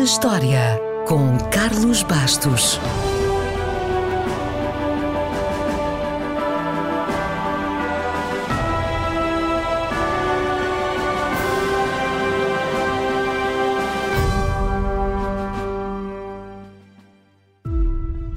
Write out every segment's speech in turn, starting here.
na História, com Carlos Bastos.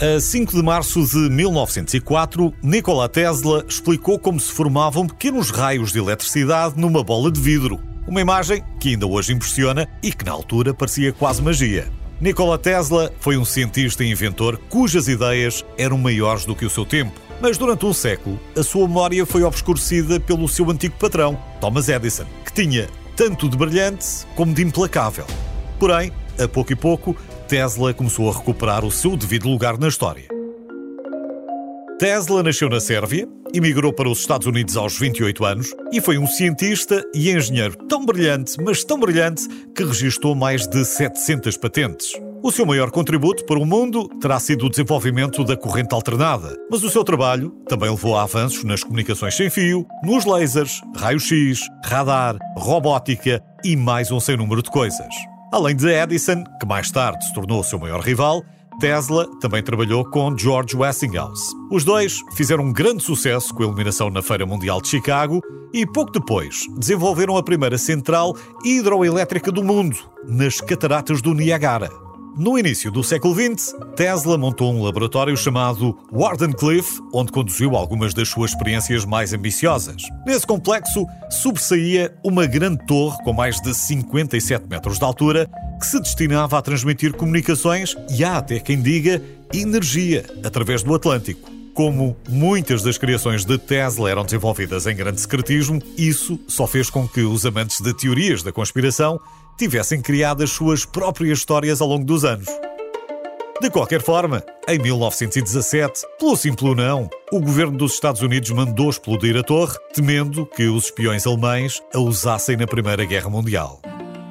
A 5 de março de 1904, Nikola Tesla explicou como se formavam pequenos raios de eletricidade numa bola de vidro. Uma imagem que ainda hoje impressiona e que na altura parecia quase magia. Nikola Tesla foi um cientista e inventor cujas ideias eram maiores do que o seu tempo. Mas durante um século, a sua memória foi obscurecida pelo seu antigo patrão, Thomas Edison, que tinha tanto de brilhante como de implacável. Porém, a pouco e pouco, Tesla começou a recuperar o seu devido lugar na história. Tesla nasceu na Sérvia, emigrou para os Estados Unidos aos 28 anos e foi um cientista e engenheiro tão brilhante, mas tão brilhante, que registrou mais de 700 patentes. O seu maior contributo para o mundo terá sido o desenvolvimento da corrente alternada, mas o seu trabalho também levou a avanços nas comunicações sem fio, nos lasers, raio-x, radar, robótica e mais um sem número de coisas. Além de Edison, que mais tarde se tornou o seu maior rival, Tesla também trabalhou com George Westinghouse. Os dois fizeram um grande sucesso com a iluminação na Feira Mundial de Chicago e, pouco depois, desenvolveram a primeira central hidroelétrica do mundo, nas Cataratas do Niagara. No início do século XX, Tesla montou um laboratório chamado Wardenclyffe, onde conduziu algumas das suas experiências mais ambiciosas. Nesse complexo sobressaía uma grande torre com mais de 57 metros de altura que se destinava a transmitir comunicações e há até quem diga energia através do Atlântico. Como muitas das criações de Tesla eram desenvolvidas em grande secretismo, isso só fez com que os amantes de teorias da conspiração tivessem criado as suas próprias histórias ao longo dos anos. De qualquer forma, em 1917, pelo simples não, o governo dos Estados Unidos mandou explodir a torre, temendo que os espiões alemães a usassem na Primeira Guerra Mundial.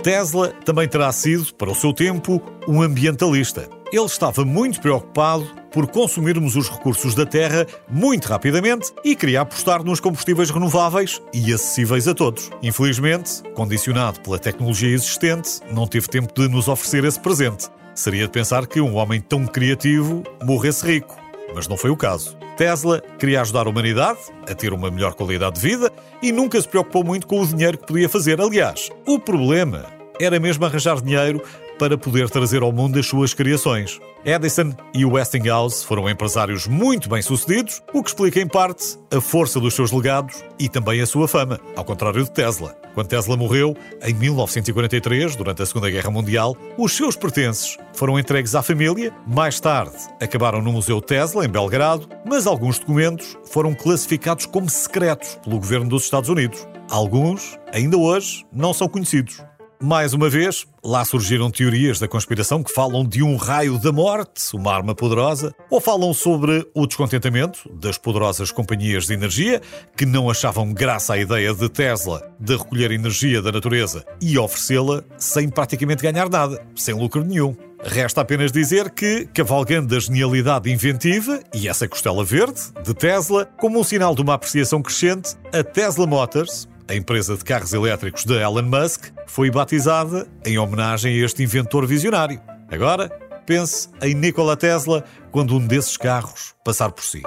Tesla também terá sido, para o seu tempo, um ambientalista. Ele estava muito preocupado por consumirmos os recursos da Terra muito rapidamente e queria apostar nos combustíveis renováveis e acessíveis a todos. Infelizmente, condicionado pela tecnologia existente, não teve tempo de nos oferecer esse presente. Seria de pensar que um homem tão criativo morresse rico, mas não foi o caso. Tesla queria ajudar a humanidade a ter uma melhor qualidade de vida e nunca se preocupou muito com o dinheiro que podia fazer. Aliás, o problema era mesmo arranjar dinheiro para poder trazer ao mundo as suas criações. Edison e Westinghouse foram empresários muito bem-sucedidos, o que explica em parte a força dos seus legados e também a sua fama, ao contrário de Tesla. Quando Tesla morreu, em 1943, durante a Segunda Guerra Mundial, os seus pertences foram entregues à família. Mais tarde, acabaram no Museu Tesla, em Belgrado, mas alguns documentos foram classificados como secretos pelo governo dos Estados Unidos. Alguns, ainda hoje, não são conhecidos. Mais uma vez, lá surgiram teorias da conspiração que falam de um raio da morte, uma arma poderosa, ou falam sobre o descontentamento das poderosas companhias de energia que não achavam graça à ideia de Tesla de recolher energia da natureza e oferecê-la sem praticamente ganhar nada, sem lucro nenhum. Resta apenas dizer que, cavalgando a genialidade inventiva e essa costela verde de Tesla, como um sinal de uma apreciação crescente, a Tesla Motors, a empresa de carros elétricos de Elon Musk foi batizada em homenagem a este inventor visionário. Agora, pense em Nikola Tesla quando um desses carros passar por si.